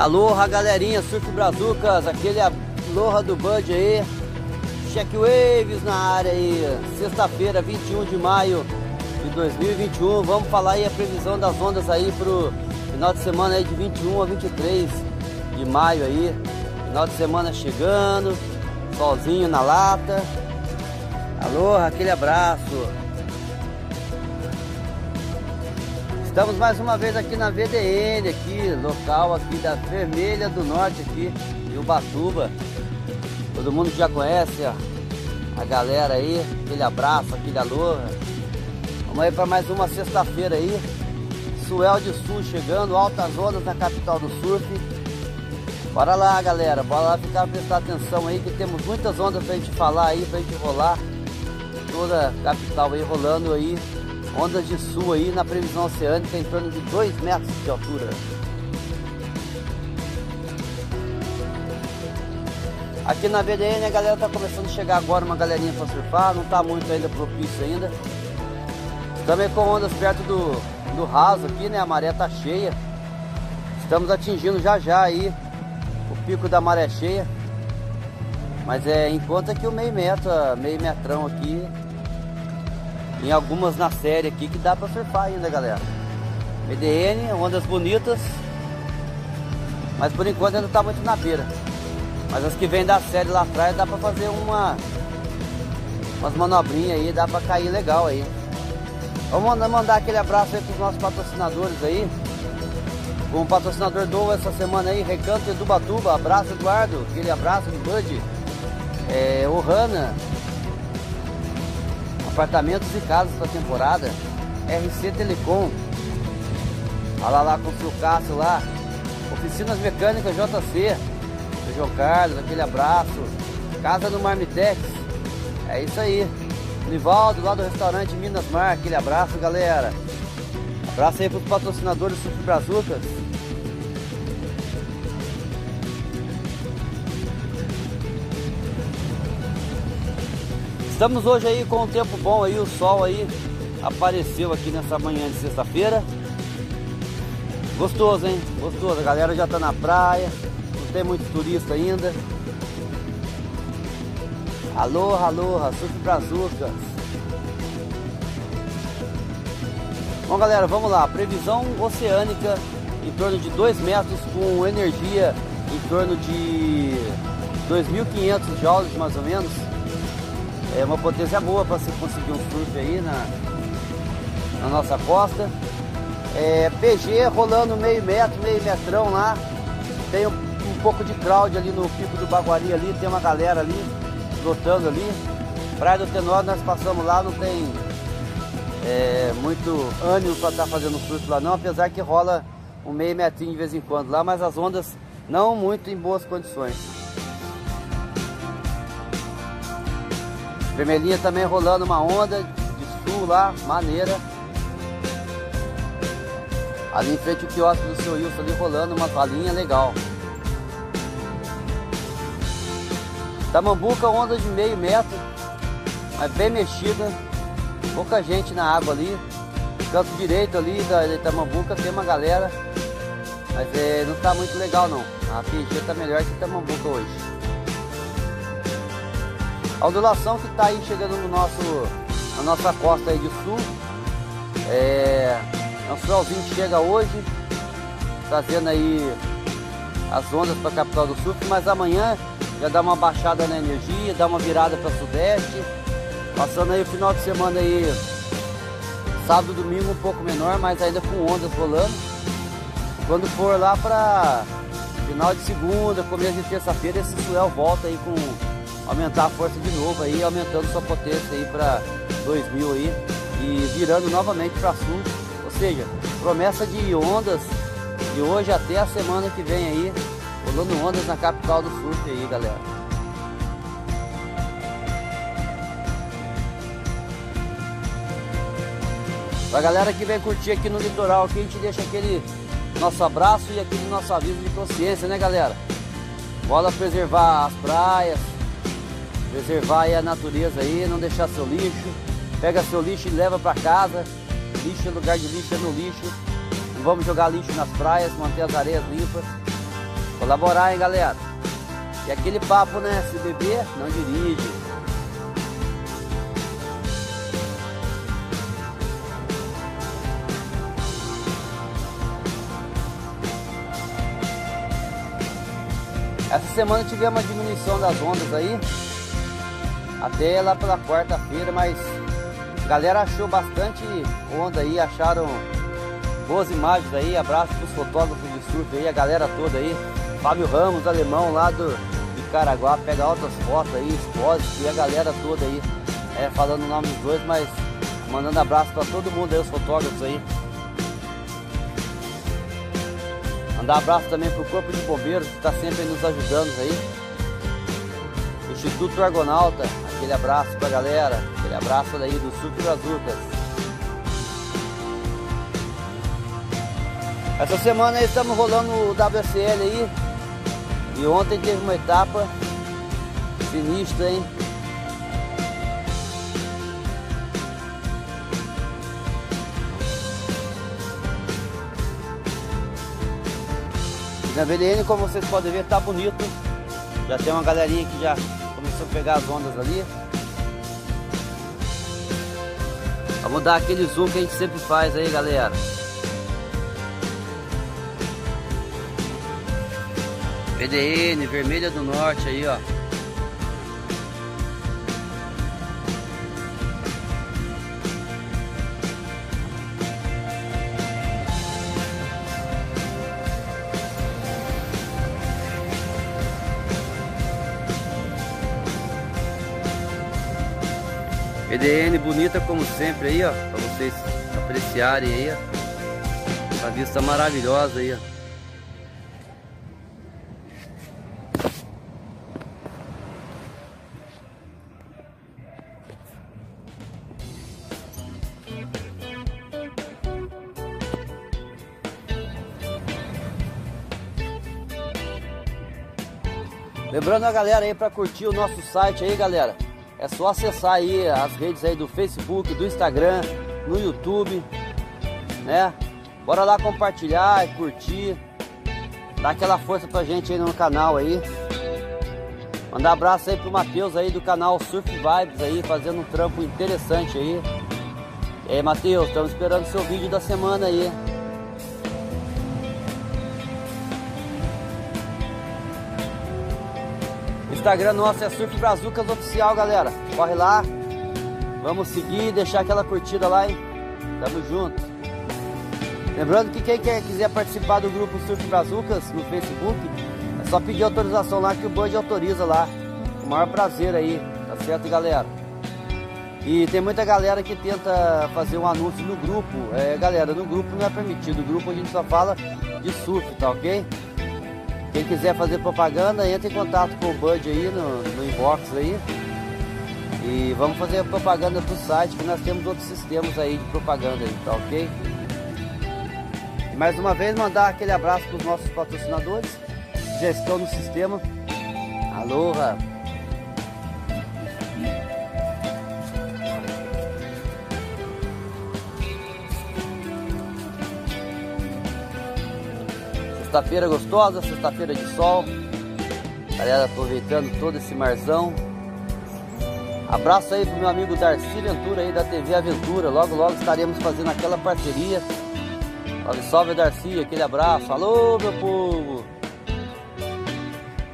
Aloha galerinha, Surf Brazucas, aquele aloha do Bud aí. Check Waves na área aí, sexta-feira, 21 de maio de 2021. Vamos falar aí a previsão das ondas aí pro final de semana aí de 21 a 23 de maio aí. Final de semana chegando, solzinho na lata. Aloha, aquele abraço. Estamos mais uma vez aqui na VDN, aqui, local aqui da Vermelha do Norte aqui, de Ubatuba. Todo mundo já conhece a, a galera aí, aquele abraço, aquele alô. Vamos aí para mais uma sexta-feira aí. Suel de Sul chegando, altas ondas na capital do surf. Bora lá galera, bora lá ficar prestar atenção aí que temos muitas ondas pra gente falar aí, pra gente rolar. Toda a capital aí rolando aí Ondas de sul aí na previsão oceânica em torno de 2 metros de altura. Aqui na VDN a galera tá começando a chegar agora uma galerinha para surfar, não tá muito ainda propício ainda. Também com ondas perto do, do raso aqui, né? A maré tá cheia. Estamos atingindo já já aí o pico da maré cheia. Mas é em conta que o meio metro, meio metrão aqui em algumas na série aqui que dá para surfar ainda, galera. BDN, ondas bonitas, mas por enquanto ainda tá muito na beira. Mas as que vêm da série lá atrás dá para fazer uma umas manobrinhas aí, dá para cair legal aí. Vamos mandar aquele abraço aí pros nossos patrocinadores aí. Com o patrocinador do essa semana aí, Recanto Edubatuba, abraço Eduardo, aquele abraço de Bud, é, Ohana, Apartamentos e casas para temporada. RC Telecom. Olha lá com o Cássio lá. Oficinas Mecânicas JC. O João Carlos, aquele abraço. Casa do Marmitex. É isso aí. Nivaldo lá do restaurante Minas Mar. Aquele abraço, galera. Abraço aí para os patrocinadores Super Brazucas. Estamos hoje aí com um tempo bom aí, o sol aí apareceu aqui nessa manhã de sexta-feira. Gostoso, hein? Gostoso. A galera já tá na praia, não tem muito turista ainda. Aloha, aloha, surf brazucas. Bom galera, vamos lá. Previsão oceânica em torno de 2 metros com energia em torno de 2.500 joules mais ou menos é uma potência boa para se conseguir um surf aí na, na nossa costa. É, PG rolando meio metro, meio metrão lá. Tem um, um, pouco de crowd ali no pico do Baguari ali, tem uma galera ali, lotando ali. Praia do Tenor nós passamos lá, não tem é, muito ânimo para estar tá fazendo surf lá não, apesar que rola um meio metrinho de vez em quando lá, mas as ondas não muito em boas condições. Vermelhinha também rolando uma onda de sul lá, maneira. Ali em frente o quiosque do seu Wilson ali rolando uma valinha legal. Tamambuca onda de meio metro, mas bem mexida. Pouca gente na água ali. Canto direito ali da, da Tamambuca tem uma galera. Mas é, não está muito legal não. A PG está melhor que Tamambuca hoje. A ondulação que está aí chegando no nosso, na nossa costa aí de sul. É, é um solzinho que chega hoje, trazendo aí as ondas para a capital do sul, mas amanhã já dá uma baixada na energia, dá uma virada para sudeste, passando aí o final de semana aí, sábado domingo um pouco menor, mas ainda com ondas rolando. Quando for lá para final de segunda, começo de terça-feira, esse suel volta aí com aumentar a força de novo aí, aumentando sua potência aí para 2000 aí e virando novamente para sul. Ou seja, promessa de ondas de hoje até a semana que vem aí, rolando ondas na capital do sul aí, galera. Pra galera que vem curtir aqui no litoral, aqui a gente deixa aquele nosso abraço e aquele nosso aviso de consciência, né galera? Bola preservar as praias, preservar a natureza aí, não deixar seu lixo. Pega seu lixo e leva para casa. Lixo é lugar de lixo é no lixo. Não vamos jogar lixo nas praias, manter as areias limpas. Colaborar, hein, galera? E aquele papo, né? Se beber, não dirige. Essa semana tivemos uma diminuição das ondas aí. Até lá pela quarta-feira, mas a galera achou bastante onda aí, acharam boas imagens aí. Abraço pros fotógrafos de surf aí, a galera toda aí. Fábio Ramos, alemão lá do, de Caraguá, pega altas fotos aí, Expósito e a galera toda aí. É, falando o nome dos dois, mas mandando abraço para todo mundo aí, os fotógrafos aí. Mandar abraço também pro Corpo de Bombeiros que está sempre nos ajudando aí. Instituto Argonauta, aquele abraço pra galera, aquele abraço daí do Sul Brazucas. Essa semana aí estamos rolando o WSL aí. E ontem teve uma etapa sinistra, hein? Na VDN, como vocês podem ver, tá bonito. Já tem uma galerinha que já começou a pegar as ondas ali. Vamos dar aquele zoom que a gente sempre faz aí, galera. VDN, Vermelha do Norte aí, ó. EDN bonita como sempre aí, ó, para vocês apreciarem aí, ó. A vista maravilhosa aí, ó. Lembrando a galera aí para curtir o nosso site aí, galera. É só acessar aí as redes aí do Facebook, do Instagram, no YouTube, né? Bora lá compartilhar e curtir. Dá aquela força pra gente aí no canal aí. Mandar abraço aí pro Matheus aí do canal Surf Vibes aí, fazendo um trampo interessante aí. E aí, Matheus, estamos esperando seu vídeo da semana aí. Instagram nosso é Surf Brazucas Oficial, galera. Corre lá. Vamos seguir, deixar aquela curtida lá, hein? Tamo junto. Lembrando que quem quiser participar do grupo Surf Brazucas no Facebook, é só pedir autorização lá que o Band autoriza lá. O maior prazer aí, tá certo, galera? E tem muita galera que tenta fazer um anúncio no grupo. É, galera, no grupo não é permitido. No grupo a gente só fala de surf, tá ok? Quem quiser fazer propaganda, entre em contato com o Bud aí no, no inbox aí. E vamos fazer propaganda pro site, que nós temos outros sistemas aí de propaganda aí, tá ok? E mais uma vez mandar aquele abraço para os nossos patrocinadores que já estão no sistema. Aloha! Sexta-feira gostosa, sexta-feira de sol. Galera aproveitando todo esse marzão. Abraço aí pro meu amigo Darcy Ventura aí da TV Aventura. Logo, logo estaremos fazendo aquela parceria. Salve, salve Darcy, aquele abraço. Alô, meu povo.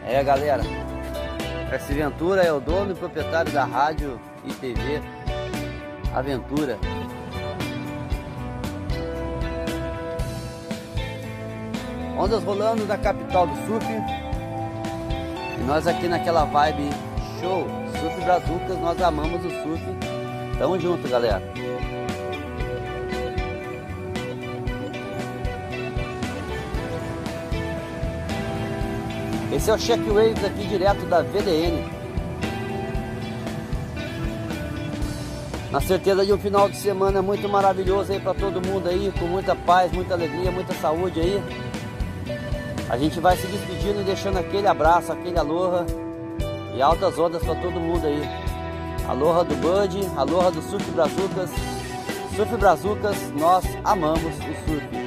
É, galera. Darcy Ventura é o dono e proprietário da rádio e TV Aventura. Ondas rolando da capital do surf. E nós aqui naquela vibe show, Surf Brazucas, nós amamos o surf. Tamo junto, galera. Esse é o Check Waves aqui direto da VDN. Na certeza de um final de semana muito maravilhoso aí para todo mundo aí, com muita paz, muita alegria, muita saúde aí. A gente vai se despedindo e deixando aquele abraço, aquele aloha e altas ondas para todo mundo aí. Aloha do Bud, aloha do Surf Brazucas. Surf Brazucas, nós amamos o surf.